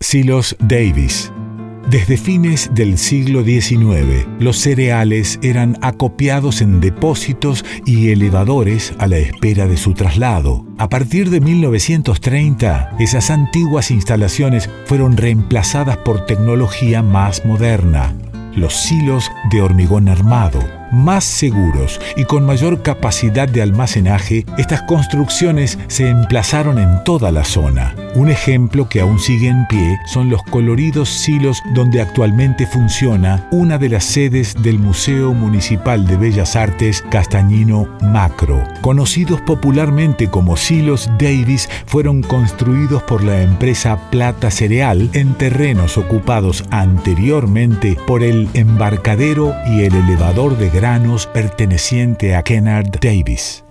Silos Davis. Desde fines del siglo XIX, los cereales eran acopiados en depósitos y elevadores a la espera de su traslado. A partir de 1930, esas antiguas instalaciones fueron reemplazadas por tecnología más moderna, los silos de hormigón armado más seguros y con mayor capacidad de almacenaje, estas construcciones se emplazaron en toda la zona. Un ejemplo que aún sigue en pie son los coloridos silos donde actualmente funciona una de las sedes del Museo Municipal de Bellas Artes Castañino Macro. Conocidos popularmente como silos Davis, fueron construidos por la empresa Plata Cereal en terrenos ocupados anteriormente por el embarcadero y el elevador de granos perteneciente a Kennard Davis.